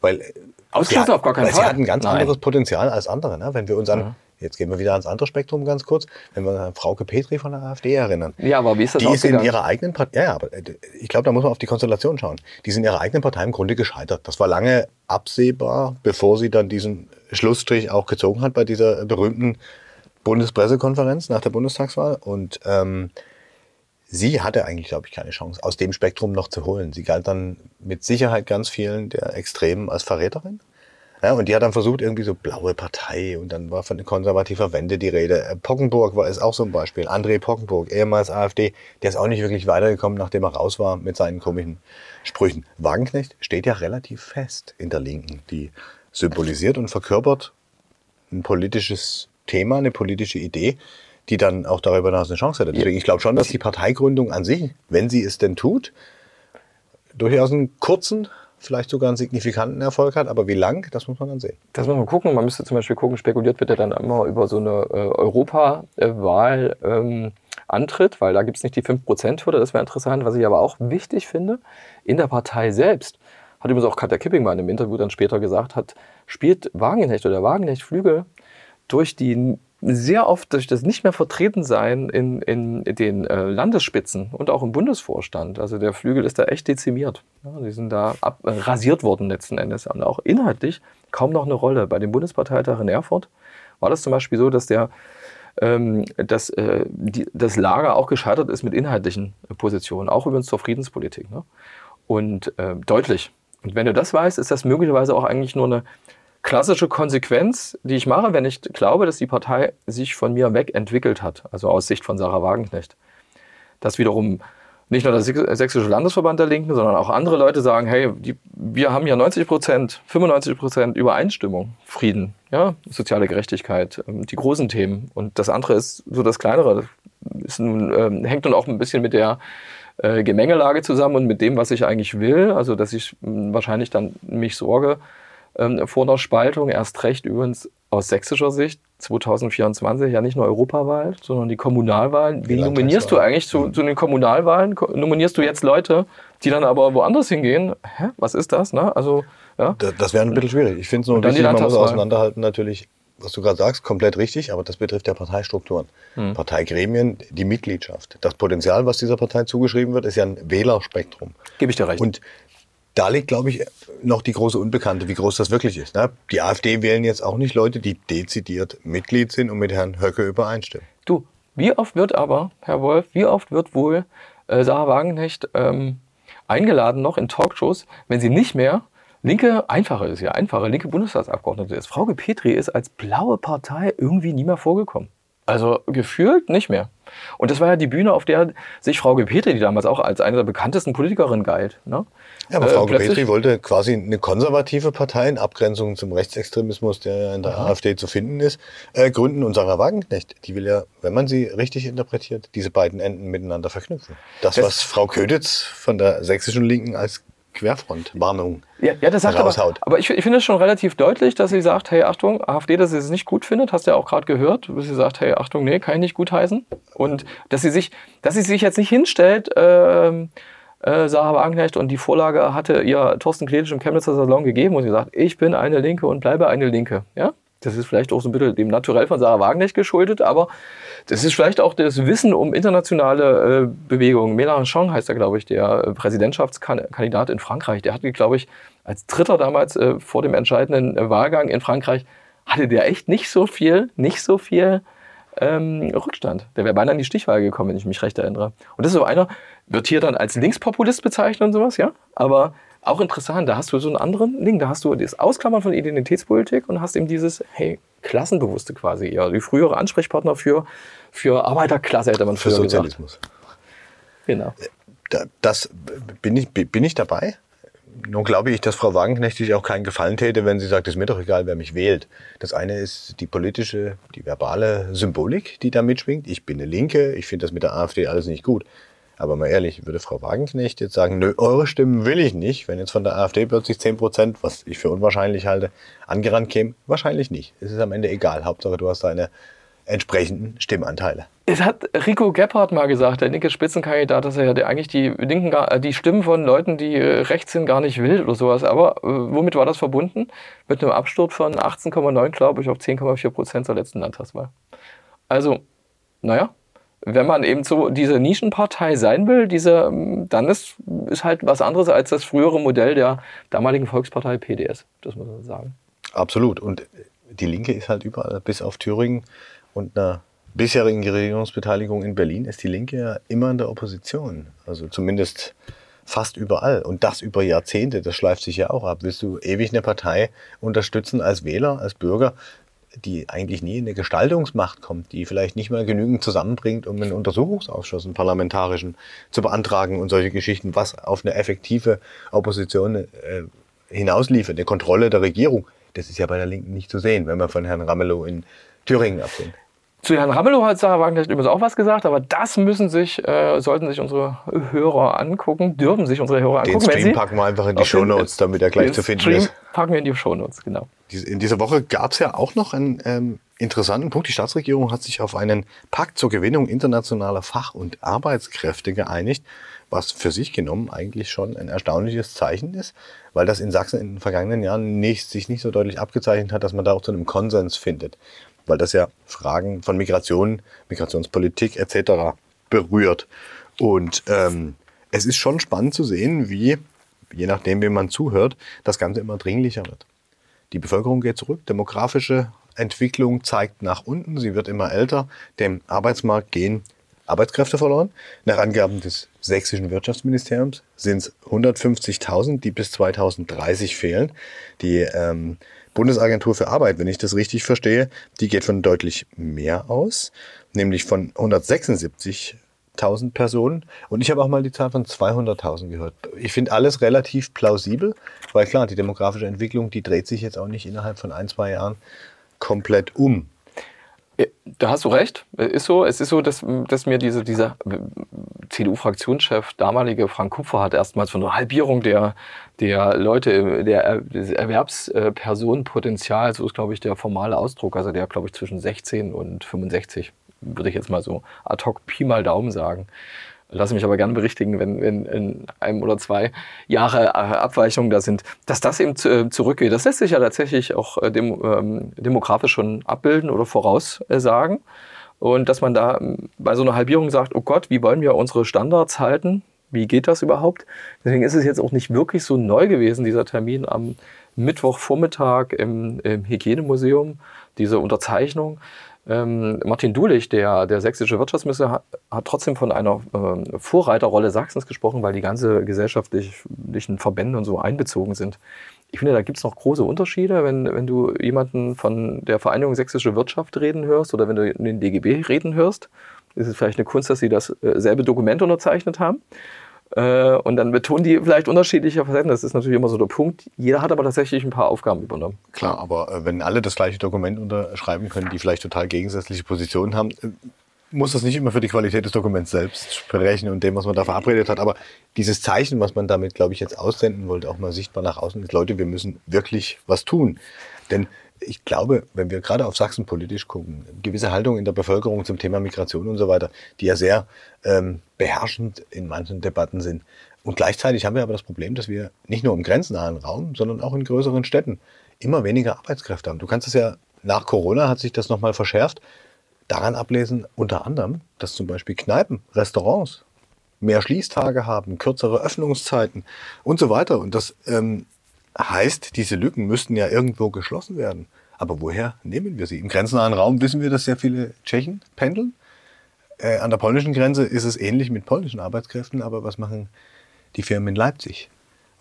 [SPEAKER 3] Weil
[SPEAKER 2] Ausgeschlossen auf gar keinen
[SPEAKER 3] Fall. Sie hat ein ganz Nein. anderes Potenzial als andere. Ne? Wenn wir uns an ja. Jetzt gehen wir wieder ans andere Spektrum ganz kurz. Wenn wir an Frauke Petri von der AfD erinnern.
[SPEAKER 2] Ja, aber wie ist das
[SPEAKER 3] Die ist in ihrer eigenen Partei, ja, aber äh, ich glaube, da muss man auf die Konstellation schauen. Die ist in ihrer eigenen Partei im Grunde gescheitert. Das war lange absehbar, bevor sie dann diesen Schlussstrich auch gezogen hat bei dieser berühmten Bundespressekonferenz nach der Bundestagswahl. Und ähm, sie hatte eigentlich, glaube ich, keine Chance, aus dem Spektrum noch zu holen. Sie galt dann mit Sicherheit ganz vielen der Extremen als Verräterin. Ja, und die hat dann versucht, irgendwie so blaue Partei und dann war von konservativer Wende die Rede. Äh, Pockenburg war ist auch so ein Beispiel. André Pockenburg, ehemals AfD, der ist auch nicht wirklich weitergekommen, nachdem er raus war mit seinen komischen Sprüchen. Wagenknecht steht ja relativ fest in der Linken. Die symbolisiert und verkörpert ein politisches Thema, eine politische Idee, die dann auch darüber hinaus eine Chance hätte. Deswegen, ich glaube schon, dass die Parteigründung an sich, wenn sie es denn tut, durchaus einen kurzen, vielleicht sogar einen signifikanten Erfolg hat. Aber wie lang, das muss man dann sehen.
[SPEAKER 2] Das muss man gucken. Man müsste zum Beispiel gucken, spekuliert wird ja dann immer über so eine äh, Europawahl. Ähm, antritt, weil da gibt es nicht die 5%-Hürde, das wäre interessant. Was ich aber auch wichtig finde, in der Partei selbst, hat übrigens auch Katja Kipping mal in einem Interview dann später gesagt, hat, spielt Wagenknecht oder Wagenknecht Flügel durch die sehr oft durch das nicht mehr vertreten sein in, in den äh, Landesspitzen und auch im Bundesvorstand. Also der Flügel ist da echt dezimiert. Ja, die sind da ab, äh, rasiert worden letzten Endes. Und auch inhaltlich kaum noch eine Rolle. Bei dem Bundesparteitag in Erfurt war das zum Beispiel so, dass der ähm, dass äh, die, das Lager auch gescheitert ist mit inhaltlichen Positionen, auch übrigens zur Friedenspolitik. Ne? Und äh, deutlich. Und wenn du das weißt, ist das möglicherweise auch eigentlich nur eine klassische Konsequenz, die ich mache, wenn ich glaube, dass die Partei sich von mir wegentwickelt hat, also aus Sicht von Sarah Wagenknecht. Das wiederum nicht nur der Sächsische Landesverband der Linken, sondern auch andere Leute sagen, hey, die, wir haben ja 90 Prozent, 95 Prozent Übereinstimmung, Frieden, ja, soziale Gerechtigkeit, ähm, die großen Themen. Und das andere ist so das kleinere. Ist nun, ähm, hängt nun auch ein bisschen mit der äh, Gemengelage zusammen und mit dem, was ich eigentlich will. Also, dass ich wahrscheinlich dann mich sorge ähm, vor einer Spaltung. Erst recht übrigens aus sächsischer Sicht 2024 ja nicht nur Europawahl, sondern die Kommunalwahlen. Wen nominierst du eigentlich zu, zu den Kommunalwahlen? Ko- Nominierst du jetzt Leute, die dann aber woanders hingehen? Hä? Was ist das? Ne? Also, ja.
[SPEAKER 3] Da- Das wäre ein bisschen schwierig. Ich finde es nur wichtig, man muss auseinanderhalten natürlich, was du gerade sagst, komplett richtig, aber das betrifft ja Parteistrukturen.
[SPEAKER 2] Hm.
[SPEAKER 3] Parteigremien, die Mitgliedschaft. Das Potenzial, was dieser Partei zugeschrieben wird, ist ja ein Wählerspektrum.
[SPEAKER 2] Gebe ich dir recht.
[SPEAKER 3] Und da liegt, glaube ich, noch die große Unbekannte, wie groß das wirklich ist. Ne? Die AfD wählen jetzt auch nicht Leute, die dezidiert Mitglied sind und mit Herrn Höcke übereinstimmen.
[SPEAKER 2] Du, wie oft wird aber, Herr Wolf, wie oft wird wohl äh, Sarah Wagenknecht ähm, eingeladen noch in Talkshows, wenn sie nicht mehr linke, einfache ist ja, einfache linke Bundestagsabgeordnete ist. Frau Petri ist als blaue Partei irgendwie nie mehr vorgekommen. Also gefühlt nicht mehr. Und das war ja die Bühne, auf der sich Frau Petri, die damals auch als eine der bekanntesten Politikerinnen galt. Ne?
[SPEAKER 3] Ja, aber
[SPEAKER 2] äh,
[SPEAKER 3] Frau
[SPEAKER 2] plötzlich-
[SPEAKER 3] Petri wollte quasi eine konservative Partei in Abgrenzung zum Rechtsextremismus, der ja in der AfD zu finden ist, äh, gründen. Und Sarah Wagenknecht, die will ja, wenn man sie richtig interpretiert, diese beiden Enden miteinander verknüpfen. Das,
[SPEAKER 2] Das-
[SPEAKER 3] was Frau Köditz von der sächsischen Linken als Querfrontwarnung
[SPEAKER 2] Ja, ja, das sagt aber,
[SPEAKER 3] raushaut.
[SPEAKER 2] aber ich, ich finde es schon relativ deutlich, dass sie sagt, hey, Achtung, AfD, dass sie es nicht gut findet, hast du ja auch gerade gehört, dass sie sagt, hey, Achtung, nee, kann ich nicht gut heißen. Und dass sie sich, dass sie sich jetzt nicht hinstellt, ähm, äh, Sarah Wagenknecht, und die Vorlage hatte ihr Thorsten Kledisch im Chemnitzer Salon gegeben und sie sagt, ich bin eine Linke und bleibe eine Linke. Ja? Das ist vielleicht auch so ein bisschen dem Naturell von Sarah Wagenknecht geschuldet, aber das ist vielleicht auch das Wissen um internationale äh, Bewegungen. Mélenchon heißt er, glaube ich, der äh, Präsidentschaftskandidat in Frankreich. Der hatte, glaube ich, als Dritter damals äh, vor dem entscheidenden äh, Wahlgang in Frankreich, hatte der echt nicht so viel, nicht so viel ähm, Rückstand. Der wäre beinahe in die Stichwahl gekommen, wenn ich mich recht erinnere. Und das ist so einer, wird hier dann als Linkspopulist bezeichnet und sowas, ja. Aber auch interessant, da hast du so einen anderen Ding, da hast du das Ausklammern von Identitätspolitik und hast eben dieses, hey, Klassenbewusste quasi eher, die frühere Ansprechpartner für, für Arbeiterklasse, hätte man
[SPEAKER 3] für
[SPEAKER 2] früher gesagt.
[SPEAKER 3] Sozialismus.
[SPEAKER 2] Genau.
[SPEAKER 3] Da, das bin ich, bin ich dabei. Nun glaube ich, dass Frau Wagenknecht sich auch keinen Gefallen täte, wenn sie sagt, es ist mir doch egal, wer mich wählt. Das eine ist die politische, die verbale Symbolik, die da mitschwingt. Ich bin eine Linke, ich finde das mit der AfD alles nicht gut. Aber mal ehrlich, würde Frau Wagenknecht jetzt sagen, nö, eure Stimmen will ich nicht, wenn jetzt von der AfD plötzlich 10 Prozent, was ich für unwahrscheinlich halte, angerannt käme? Wahrscheinlich nicht. Es ist am Ende egal. Hauptsache, du hast deine entsprechenden Stimmanteile.
[SPEAKER 2] Es hat Rico Gebhardt mal gesagt, der linke Spitzenkandidat, dass er ja eigentlich die Linken, äh, die Stimmen von Leuten, die äh, rechts sind, gar nicht will oder sowas. Aber äh, womit war das verbunden? Mit einem Absturz von 18,9, glaube ich, auf 10,4 Prozent zur letzten Landtagswahl. Also, naja, wenn man eben so diese Nischenpartei sein will, diese, ähm, dann ist, ist halt was anderes als das frühere Modell der damaligen Volkspartei PDS, das muss man sagen.
[SPEAKER 3] Absolut. Und die Linke ist halt überall, bis auf Thüringen und einer bisherigen Regierungsbeteiligung in Berlin, ist die Linke ja immer in der Opposition. Also zumindest fast überall. Und das über Jahrzehnte, das schleift sich ja auch ab. Willst du ewig eine Partei unterstützen als Wähler, als Bürger, die eigentlich nie in eine Gestaltungsmacht kommt, die vielleicht nicht mal genügend zusammenbringt, um einen Untersuchungsausschuss, einen parlamentarischen, zu beantragen und solche Geschichten, was auf eine effektive Opposition äh, hinausliefert, eine Kontrolle der Regierung. Das ist ja bei der Linken nicht zu sehen, wenn wir von Herrn Ramelow in Thüringen absehen.
[SPEAKER 2] Zu Herrn Ramelow hat Sarah Wagenknecht übrigens auch was gesagt, aber das müssen sich, äh, sollten sich unsere Hörer angucken, dürfen sich unsere Hörer
[SPEAKER 3] Den
[SPEAKER 2] angucken. wenn
[SPEAKER 3] Stream packen wir einfach in die
[SPEAKER 2] den-
[SPEAKER 3] Shownotes, damit er gleich
[SPEAKER 2] den
[SPEAKER 3] zu finden
[SPEAKER 2] Stream
[SPEAKER 3] ist.
[SPEAKER 2] packen wir in die Shownotes, genau.
[SPEAKER 3] In dieser Woche gab es ja auch noch einen ähm, interessanten Punkt. Die Staatsregierung hat sich auf einen Pakt zur Gewinnung internationaler Fach- und Arbeitskräfte geeinigt, was für sich genommen eigentlich schon ein erstaunliches Zeichen ist, weil das in Sachsen in den vergangenen Jahren nicht, sich nicht so deutlich abgezeichnet hat, dass man da auch zu einem Konsens findet, weil das ja Fragen von Migration, Migrationspolitik etc. berührt. Und ähm, es ist schon spannend zu sehen, wie, je nachdem, wem man zuhört, das Ganze immer dringlicher wird. Die Bevölkerung geht zurück, demografische Entwicklung zeigt nach unten, sie wird immer älter, dem Arbeitsmarkt gehen Arbeitskräfte verloren. Nach Angaben des sächsischen Wirtschaftsministeriums sind es 150.000, die bis 2030 fehlen. Die ähm, Bundesagentur für Arbeit, wenn ich das richtig verstehe, die geht von deutlich mehr aus, nämlich von 176.000 Personen. Und ich habe auch mal die Zahl von 200.000 gehört. Ich finde alles relativ plausibel, weil klar, die demografische Entwicklung, die dreht sich jetzt auch nicht innerhalb von ein, zwei Jahren komplett um.
[SPEAKER 2] Da hast du recht. Ist so. Es ist so, dass, dass mir diese, dieser CDU-Fraktionschef, damalige Frank Kupfer, hat erstmals von einer Halbierung der, der Leute, der, des Erwerbspersonenpotenzial, so ist, glaube ich, der formale Ausdruck, also der, glaube ich, zwischen 16 und 65, würde ich jetzt mal so ad hoc Pi mal Daumen sagen, lasse mich aber gerne berichtigen, wenn, wenn in einem oder zwei Jahre äh, Abweichungen da sind, dass das eben äh, zurückgeht. Das lässt sich ja tatsächlich auch äh, dem, ähm, demografisch schon abbilden oder voraussagen. Und dass man da ähm, bei so einer Halbierung sagt, oh Gott, wie wollen wir unsere Standards halten? Wie geht das überhaupt? Deswegen ist es jetzt auch nicht wirklich so neu gewesen, dieser Termin am Mittwochvormittag im, im Hygienemuseum, diese Unterzeichnung. Ähm, Martin Dulich, der, der sächsische Wirtschaftsminister, hat, hat trotzdem von einer äh, Vorreiterrolle Sachsens gesprochen, weil die ganze gesellschaftlichen Verbände und so einbezogen sind. Ich finde, da gibt es noch große Unterschiede, wenn, wenn du jemanden von der Vereinigung Sächsische Wirtschaft reden hörst oder wenn du den DGB reden hörst. Ist es vielleicht eine Kunst, dass sie dasselbe äh, Dokument unterzeichnet haben. Äh, und dann betonen die vielleicht unterschiedliche Facetten. Das ist natürlich immer so der Punkt. Jeder hat aber tatsächlich ein paar Aufgaben übernommen.
[SPEAKER 3] Klar, aber äh, wenn alle das gleiche Dokument unterschreiben können, die vielleicht total gegensätzliche Positionen haben, äh, muss das nicht immer für die Qualität des Dokuments selbst sprechen und dem, was man da verabredet hat. Aber dieses Zeichen, was man damit, glaube ich, jetzt aussenden wollte, auch mal sichtbar nach außen ist, Leute, wir müssen wirklich was tun. Denn ich glaube, wenn wir gerade auf Sachsen politisch gucken, gewisse Haltung in der Bevölkerung zum Thema Migration und so weiter, die ja sehr ähm, beherrschend in manchen Debatten sind. Und gleichzeitig haben wir aber das Problem, dass wir nicht nur im grenznahen Raum, sondern auch in größeren Städten immer weniger Arbeitskräfte haben. Du kannst es ja, nach Corona hat sich das nochmal verschärft, daran ablesen, unter anderem, dass zum Beispiel Kneipen, Restaurants mehr Schließtage haben, kürzere Öffnungszeiten und so weiter. Und das ähm, heißt, diese Lücken müssten ja irgendwo geschlossen werden. Aber woher nehmen wir sie? Im grenznahen Raum wissen wir, dass sehr viele Tschechen pendeln. Äh, an der polnischen Grenze ist es ähnlich mit polnischen Arbeitskräften, aber was machen die Firmen in Leipzig?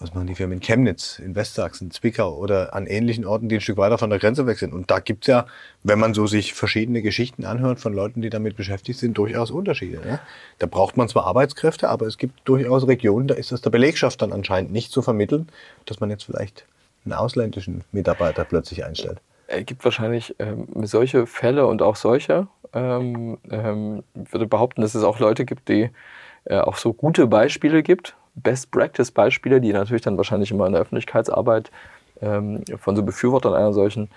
[SPEAKER 3] Was machen die Firmen in Chemnitz, in Westsachsen, Zwickau oder an ähnlichen Orten, die ein Stück weiter von der Grenze weg sind? Und da gibt es ja, wenn man so sich verschiedene Geschichten anhört von Leuten, die damit beschäftigt sind, durchaus Unterschiede. Ne? Da braucht man zwar Arbeitskräfte, aber es gibt durchaus Regionen, da ist es der Belegschaft dann anscheinend nicht zu vermitteln, dass man jetzt vielleicht einen ausländischen Mitarbeiter plötzlich einstellt.
[SPEAKER 2] Es gibt wahrscheinlich ähm, solche Fälle und auch solche. Ähm, ähm, ich würde behaupten, dass es auch Leute gibt, die äh, auch so gute Beispiele gibt, Best-Practice-Beispiele, die natürlich dann wahrscheinlich immer in der Öffentlichkeitsarbeit ähm, von so Befürwortern einer solchen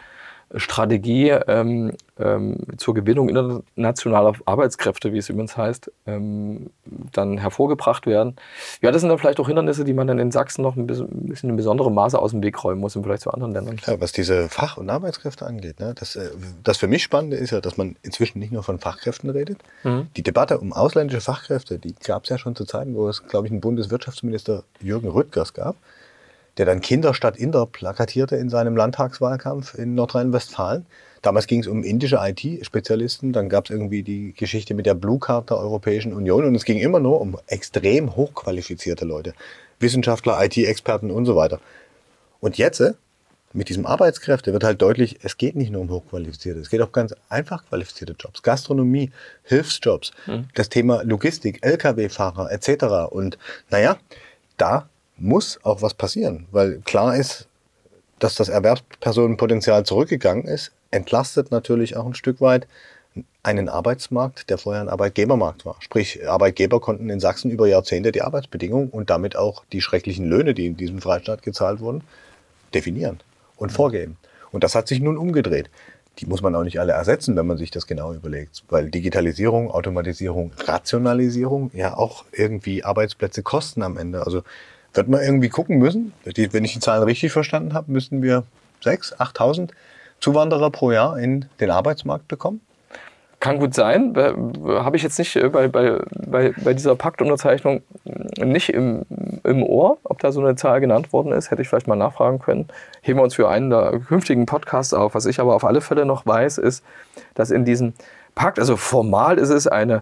[SPEAKER 2] Strategie ähm, ähm, zur Gewinnung internationaler Arbeitskräfte, wie es übrigens heißt, ähm, dann hervorgebracht werden. Ja, das sind dann vielleicht auch Hindernisse, die man dann in Sachsen noch ein bisschen, in besonderem Maße aus dem Weg räumen muss, im Vergleich zu anderen Ländern.
[SPEAKER 3] Klar, was diese Fach- und Arbeitskräfte angeht, ne, das, äh, das für mich Spannende ist ja, dass man inzwischen nicht nur von Fachkräften redet. Mhm. Die Debatte um ausländische Fachkräfte, die gab es ja schon zu Zeiten, wo es, glaube ich, einen Bundeswirtschaftsminister Jürgen Rüttgers gab der dann Kinder statt Inder plakatierte in seinem Landtagswahlkampf in Nordrhein-Westfalen. Damals ging es um indische IT-Spezialisten, dann gab es irgendwie die Geschichte mit der Blue Card der Europäischen Union und es ging immer nur um extrem hochqualifizierte Leute, Wissenschaftler, IT-Experten und so weiter. Und jetzt, äh, mit diesem Arbeitskräfte, wird halt deutlich, es geht nicht nur um hochqualifizierte, es geht auch ganz einfach qualifizierte Jobs, Gastronomie, Hilfsjobs, mhm. das Thema Logistik, Lkw-Fahrer etc. Und naja, da muss auch was passieren, weil klar ist, dass das Erwerbspersonenpotenzial zurückgegangen ist, entlastet natürlich auch ein Stück weit einen Arbeitsmarkt, der vorher ein Arbeitgebermarkt war. Sprich, Arbeitgeber konnten in Sachsen über Jahrzehnte die Arbeitsbedingungen und damit auch die schrecklichen Löhne, die in diesem Freistaat gezahlt wurden, definieren und vorgeben. Und das hat sich nun umgedreht. Die muss man auch nicht alle ersetzen, wenn man sich das genau überlegt, weil Digitalisierung, Automatisierung, Rationalisierung ja auch irgendwie Arbeitsplätze kosten am Ende. Also wird man irgendwie gucken müssen. Wenn ich die Zahlen richtig verstanden habe, müssten wir 6.000, 8.000 Zuwanderer pro Jahr in den Arbeitsmarkt bekommen.
[SPEAKER 2] Kann gut sein. Habe ich jetzt nicht äh, bei, bei, bei, bei dieser Paktunterzeichnung nicht im, im Ohr, ob da so eine Zahl genannt worden ist. Hätte ich vielleicht mal nachfragen können. Heben wir uns für einen der künftigen Podcasts auf. Was ich aber auf alle Fälle noch weiß, ist, dass in diesem Pakt, also formal ist es eine äh,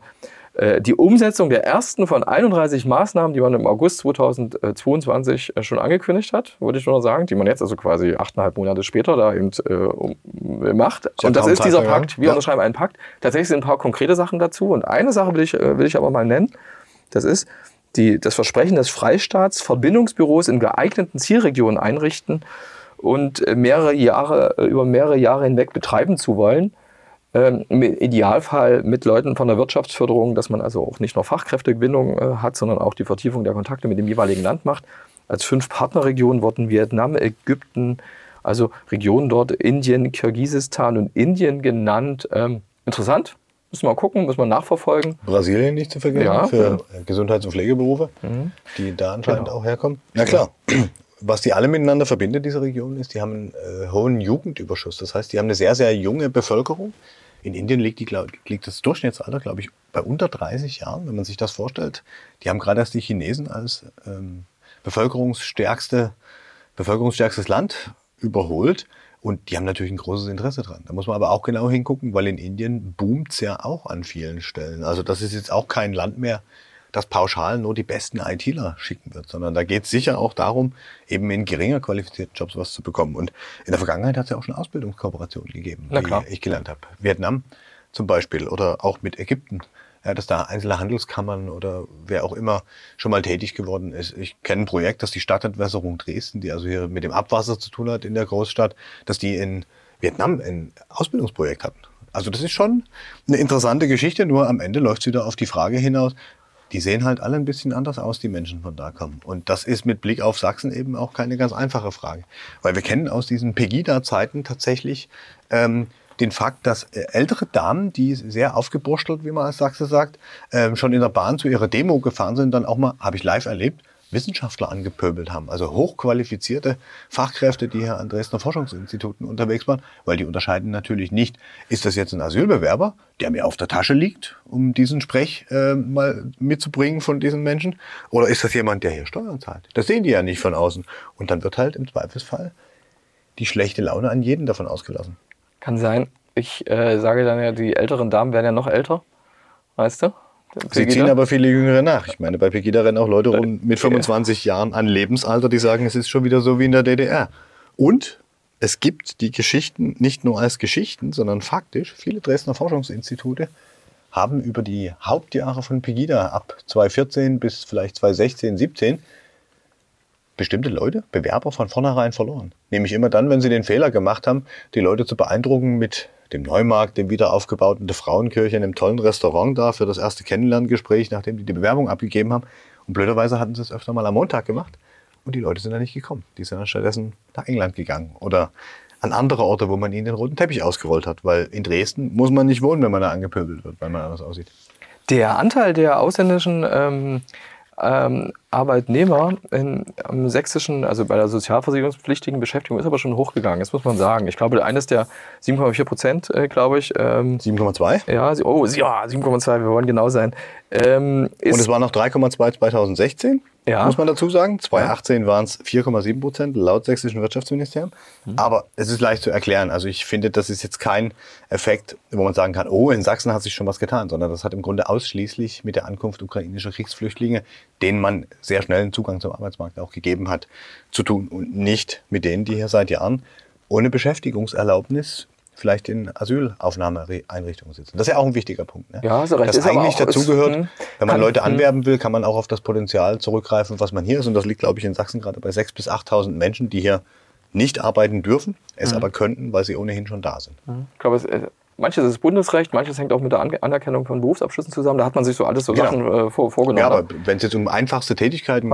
[SPEAKER 2] die Umsetzung der ersten von 31 Maßnahmen, die man im August 2022 äh, schon angekündigt hat, würde ich nur sagen, die man jetzt also quasi achteinhalb Monate später da eben äh, macht. Und das ist dieser Pakt. Wir unterschreiben einen Pakt. Tatsächlich sind ein paar konkrete Sachen dazu. Und eine Sache will ich, äh, will ich aber mal nennen. Das ist die, das Versprechen des Freistaats, Verbindungsbüros in geeigneten Zielregionen einrichten und mehrere Jahre, über mehrere Jahre hinweg betreiben zu wollen Ähm, Im Idealfall mit Leuten von der Wirtschaftsförderung, dass man also auch nicht nur Fachkräftegewinnung äh, hat, sondern auch die Vertiefung der Kontakte mit dem jeweiligen Land macht. Als fünf Partnerregionen wurden Vietnam, Ägypten, also Regionen dort, Indien, Kirgisistan und Indien genannt. Ähm, interessant, müssen wir mal gucken, müssen wir nachverfolgen.
[SPEAKER 3] Brasilien nicht zu vergessen
[SPEAKER 2] Ja,
[SPEAKER 3] für
[SPEAKER 2] ja.
[SPEAKER 3] Gesundheits- und Pflegeberufe, die da anscheinend auch herkommen. Na klar. [clears throat] Was die alle miteinander verbindet, diese Region, ist, die haben einen äh, hohen Jugendüberschuss. Das heißt, die haben eine sehr, sehr junge Bevölkerung. In Indien liegt, die, liegt das Durchschnittsalter, glaube ich, bei unter 30 Jahren, wenn man sich das vorstellt. Die haben gerade erst die Chinesen als ähm, bevölkerungsstärkste, bevölkerungsstärkstes Land überholt. Und die haben natürlich ein großes Interesse dran. Da muss man aber auch genau hingucken, weil in Indien boomt es ja auch an vielen Stellen. Also das ist jetzt auch kein Land mehr, das pauschal nur die besten ITler schicken wird, sondern da geht es sicher auch darum, eben in geringer qualifizierten Jobs was zu bekommen. Und in der Vergangenheit hat es ja auch schon Ausbildungskooperationen gegeben,
[SPEAKER 2] Na klar.
[SPEAKER 3] die ich gelernt habe. Vietnam zum Beispiel oder auch mit Ägypten. Ja, dass da einzelne Handelskammern oder wer auch immer schon mal tätig geworden ist. Ich kenne ein Projekt, das die Stadtentwässerung Dresden, die also hier mit dem Abwasser zu tun hat in der Großstadt, dass die in Vietnam ein Ausbildungsprojekt hatten. Also das ist schon eine interessante Geschichte, nur am Ende läuft es wieder auf die Frage hinaus, die sehen halt alle ein bisschen anders aus, die Menschen von da kommen. Und das ist mit Blick auf Sachsen eben auch keine ganz einfache Frage. Weil wir kennen aus diesen Pegida-Zeiten tatsächlich ähm, den Fakt, dass äh, ältere Damen, die sehr aufgeburstelt, wie man als Sachse sagt, ähm, schon in der Bahn zu ihrer Demo gefahren sind, dann auch mal, habe ich live erlebt, Wissenschaftler angepöbelt haben. Also hochqualifizierte Fachkräfte, die hier an Dresdner Forschungsinstituten unterwegs waren, weil die unterscheiden natürlich nicht, ist das jetzt ein Asylbewerber, der mir auf der Tasche liegt, um diesen Sprech äh, mal mitzubringen von diesen Menschen, oder ist das jemand, der hier Steuern zahlt? Das sehen die ja nicht von außen. Und dann wird halt im Zweifelsfall die schlechte Laune an jeden davon ausgelassen.
[SPEAKER 2] Kann sein. Ich äh, sage dann ja, die älteren Damen werden ja noch älter, weißt du?
[SPEAKER 3] Sie ziehen aber viele Jüngere nach. Ich meine, bei Pegida rennen auch Leute rum mit 25 Jahren an Lebensalter, die sagen, es ist schon wieder so wie in der DDR. Und es gibt die Geschichten nicht nur als Geschichten, sondern faktisch. Viele Dresdner Forschungsinstitute haben über die Hauptjahre von Pegida ab 2014 bis vielleicht 2016, 17 bestimmte Leute, Bewerber von vornherein verloren. Nämlich immer dann, wenn sie den Fehler gemacht haben, die Leute zu beeindrucken mit dem Neumarkt, dem wiederaufgebauten der Frauenkirche, einem tollen Restaurant da für das erste Kennenlerngespräch, nachdem die die Bewerbung abgegeben haben. Und blöderweise hatten sie es öfter mal am Montag gemacht und die Leute sind da nicht gekommen. Die sind dann stattdessen nach England gegangen oder an andere Orte, wo man ihnen den roten Teppich ausgerollt hat. Weil in Dresden muss man nicht wohnen, wenn man da angepöbelt wird, weil man anders aussieht.
[SPEAKER 2] Der Anteil der ausländischen ähm, ähm, Arbeitnehmer in, am sächsischen, also bei der sozialversicherungspflichtigen Beschäftigung ist aber schon hochgegangen, das muss man sagen. Ich glaube, eines der 7,4 Prozent, äh, glaube ich. Ähm,
[SPEAKER 3] 7,2?
[SPEAKER 2] ja, oh, ja, 7,2, wir wollen genau sein. Ähm,
[SPEAKER 3] Und es waren noch 3,2 2016,
[SPEAKER 2] Ja.
[SPEAKER 3] muss man dazu sagen. 2018 waren es 4,7 Prozent laut sächsischen Wirtschaftsministerium.
[SPEAKER 2] Mhm.
[SPEAKER 3] Aber es ist leicht zu erklären. Also ich finde, das ist jetzt kein Effekt, wo man sagen kann, oh, in Sachsen hat sich schon was getan, sondern das hat im Grunde ausschließlich mit der Ankunft ukrainischer Kriegsflüchtlinge, denen man sehr schnell einen Zugang zum Arbeitsmarkt auch gegeben hat, zu tun und nicht mit denen, die hier seit Jahren ohne Beschäftigungserlaubnis vielleicht in Asylaufnahmeeinrichtungen sitzen. Das ist ja auch ein wichtiger Punkt. Ne?
[SPEAKER 2] Ja, du recht.
[SPEAKER 3] Das
[SPEAKER 2] Ist
[SPEAKER 3] eigentlich
[SPEAKER 2] ist-
[SPEAKER 3] dazugehört,
[SPEAKER 2] hm,
[SPEAKER 3] wenn man
[SPEAKER 2] kann-
[SPEAKER 3] Leute
[SPEAKER 2] hm.
[SPEAKER 3] anwerben will, kann man auch auf das Potenzial zurückgreifen, was man hier ist. Und das liegt, glaube ich, in Sachsen gerade bei 6.000 bis 8.000 Menschen, die hier nicht arbeiten dürfen, es
[SPEAKER 2] Mhm.
[SPEAKER 3] aber könnten, weil sie ohnehin schon da sind.
[SPEAKER 2] Ich glaube, es, äh, manches ist Bundesrecht, manches hängt auch mit der An Anerkennung von Berufsabschlüssen zusammen. Da hat man sich so alles so
[SPEAKER 3] Genau.
[SPEAKER 2] Sachen äh, vor, vorgenommen.
[SPEAKER 3] Ja, aber wenn es jetzt um einfachste Tätigkeiten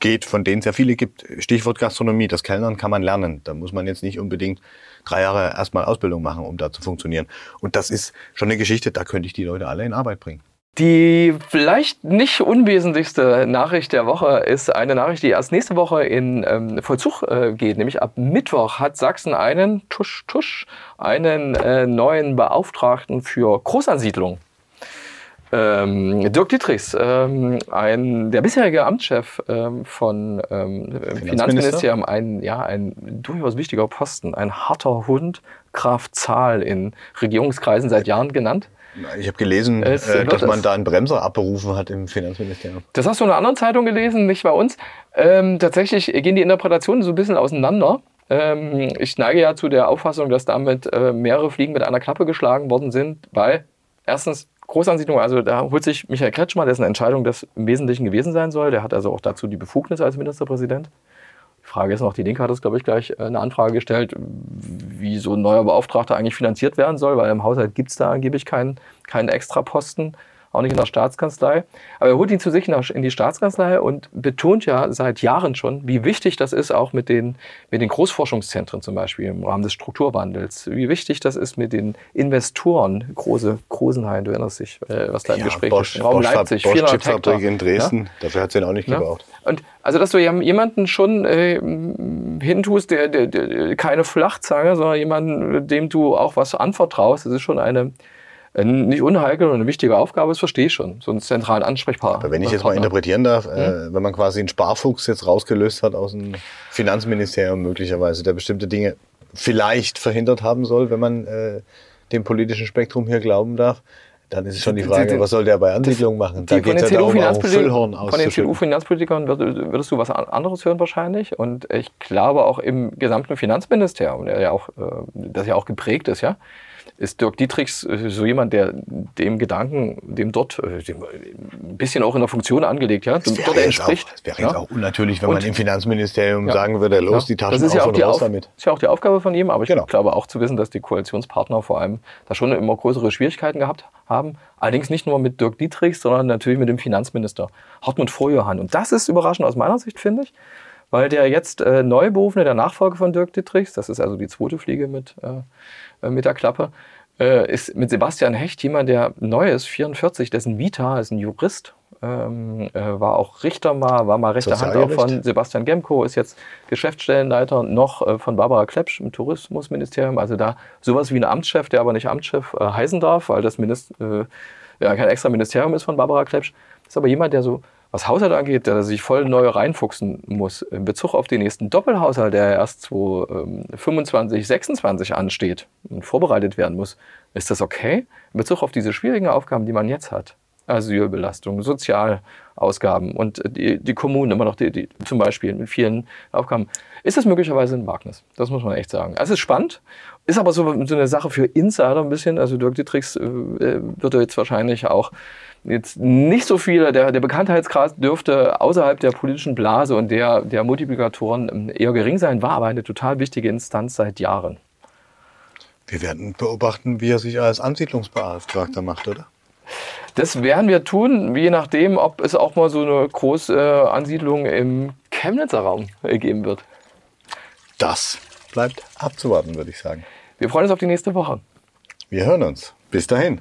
[SPEAKER 3] geht, von denen es ja viele gibt, Stichwort Gastronomie, das Kellnern kann man lernen. Da muss man jetzt nicht unbedingt drei Jahre erstmal Ausbildung machen, um da zu funktionieren. Und das ist schon eine Geschichte, da könnte ich die Leute alle in Arbeit bringen.
[SPEAKER 2] Die vielleicht nicht unwesentlichste Nachricht der Woche ist eine Nachricht, die erst nächste Woche in ähm, Vollzug äh, geht. Nämlich ab Mittwoch hat Sachsen einen, tusch, tusch, einen äh, neuen Beauftragten für Großansiedlung. Ähm, Dirk Dietrichs, ähm, ein, der bisherige Amtschef ähm, von ähm, Finanzministerium, ein, ja, ein durchaus wichtiger Posten, ein harter Hund, Graf Zahl in Regierungskreisen seit Jahren genannt.
[SPEAKER 3] Ich habe gelesen,
[SPEAKER 2] Es
[SPEAKER 3] äh, dass man da einen Bremser abberufen hat im Finanzministerium.
[SPEAKER 2] Das hast du in einer anderen Zeitung gelesen, nicht bei uns. Ähm, tatsächlich gehen die Interpretationen so ein bisschen auseinander. Ähm, ich neige ja zu der Auffassung, dass damit äh, mehrere Fliegen mit einer Klappe geschlagen worden sind, weil erstens Großansiedlung, also da holt sich Michael Kretschmer, dessen Entscheidung das im Wesentlichen gewesen sein soll. Der hat also auch dazu die Befugnis als Ministerpräsident. Frage ist noch, die Linke hat es, glaube ich, gleich äh, eine Anfrage gestellt, wie so ein neuer Beauftragter eigentlich finanziert werden soll, weil im Haushalt gibt es da angeblich keinen, keinen Extraposten auch nicht in der Staatskanzlei. Aber er holt ihn zu sich in die Staatskanzlei und betont ja seit Jahren schon, wie wichtig das ist, auch mit den, mit den Großforschungszentren zum Beispiel im Rahmen des Strukturwandels, wie wichtig das ist mit den Investoren, große Krosenhain, du erinnerst dich, äh, was da im
[SPEAKER 3] Ja,
[SPEAKER 2] Gespräch
[SPEAKER 3] Bosch,
[SPEAKER 2] ist. Raum
[SPEAKER 3] Bosch,
[SPEAKER 2] Leipzig,
[SPEAKER 3] Bosch
[SPEAKER 2] 400
[SPEAKER 3] Chipfabrik
[SPEAKER 2] Hektar.
[SPEAKER 3] in Dresden,
[SPEAKER 2] Ja?
[SPEAKER 3] dafür hat sie ihn auch nicht
[SPEAKER 2] Ja?
[SPEAKER 3] gebraucht.
[SPEAKER 2] Und also, dass du jemanden schon äh, hintust, der, der, der keine Flachzange, sondern jemanden, dem du auch was anvertraust, das ist schon eine nicht unheikel und eine wichtige Aufgabe, das verstehe ich schon. So einen zentralen Ansprechpartner.
[SPEAKER 3] Aber wenn ich jetzt mal interpretieren darf, äh, wenn man quasi einen Sparfuchs jetzt rausgelöst hat aus dem Finanzministerium möglicherweise, der bestimmte Dinge vielleicht verhindert haben soll, wenn man äh, dem politischen Spektrum hier glauben darf, dann ist es schon die Frage, was soll der bei Ansiedlung machen?
[SPEAKER 2] Von den
[SPEAKER 3] geht's ja darum, auch ein Füllhorn
[SPEAKER 2] von den. CDU-Finanzpolitikern würd- würdest du was an- anderes hören wahrscheinlich. Und ich glaube auch im gesamten Finanzministerium, der ja auch, äh, das ja auch geprägt ist, ja, ist Dirk Dietrichs äh, so jemand, der dem Gedanken, dem dort äh, dem ein bisschen auch in der Funktion angelegt, ja, dem
[SPEAKER 3] Das
[SPEAKER 2] dort entspricht.
[SPEAKER 3] auch, das wäre
[SPEAKER 2] ja.
[SPEAKER 3] jetzt auch unnatürlich, wenn
[SPEAKER 2] Und-
[SPEAKER 3] man im Finanzministerium
[SPEAKER 2] Ja.
[SPEAKER 3] sagen würde, los,
[SPEAKER 2] Ja.
[SPEAKER 3] die Taschen
[SPEAKER 2] das ist ja auch die
[SPEAKER 3] raus
[SPEAKER 2] Auf,
[SPEAKER 3] damit.
[SPEAKER 2] ist ja auch die Aufgabe von ihm, aber ich
[SPEAKER 3] Genau.
[SPEAKER 2] glaube auch zu wissen, dass die Koalitionspartner vor allem da schon immer größere Schwierigkeiten gehabt haben. Allerdings nicht nur mit Dirk Dietrichs, sondern natürlich mit dem Finanzminister Hartmut Vorjohann. Und das ist überraschend aus meiner Sicht, finde ich, weil der jetzt äh, Neuberufene, der Nachfolger von Dirk Dietrichs, das ist also die zweite Fliege mit, äh, äh, mit der Klappe, äh, ist mit Sebastian Hecht jemand, der neu ist, 44, dessen Vita ist ein Jurist, ähm, äh, war auch Richter mal, war mal rechte Hand auch von Sebastian Gemko, ist jetzt Geschäftsstellenleiter noch äh, von Barbara Klepsch im Tourismusministerium. Also da sowas wie ein Amtschef, der aber nicht Amtschef äh, heißen darf, weil das Minist äh, ja, kein extra Ministerium ist von Barbara Klepsch. Ist aber jemand, der so, was Haushalt angeht, der sich voll neu reinfuchsen muss in Bezug auf den nächsten Doppelhaushalt, der erst 2025, 26 ansteht und vorbereitet werden muss. Ist das okay? In Bezug auf diese schwierigen Aufgaben, die man jetzt hat. Asylbelastung, Sozialausgaben und die, die Kommunen immer noch, die, die, zum Beispiel mit vielen Aufgaben, ist das möglicherweise ein Wagnis. Das muss man echt sagen. Es ist spannend, ist aber so, so eine Sache für Insider ein bisschen. Also Dirk Dietrichs äh, wird jetzt wahrscheinlich auch jetzt nicht so viele, der, der Bekanntheitsgrad dürfte außerhalb der politischen Blase und der, der Multiplikatoren ähm, eher gering sein, war aber eine total wichtige Instanz seit Jahren.
[SPEAKER 3] Wir werden beobachten, wie er sich als Ansiedlungsbeauftragter macht, oder?
[SPEAKER 2] Das werden wir tun, je nachdem, ob es auch mal so eine große äh, Ansiedlung im Chemnitzer Raum äh, geben wird.
[SPEAKER 3] Das bleibt abzuwarten, würde ich sagen.
[SPEAKER 2] Wir freuen uns auf die nächste Woche.
[SPEAKER 3] Wir hören uns. Bis dahin.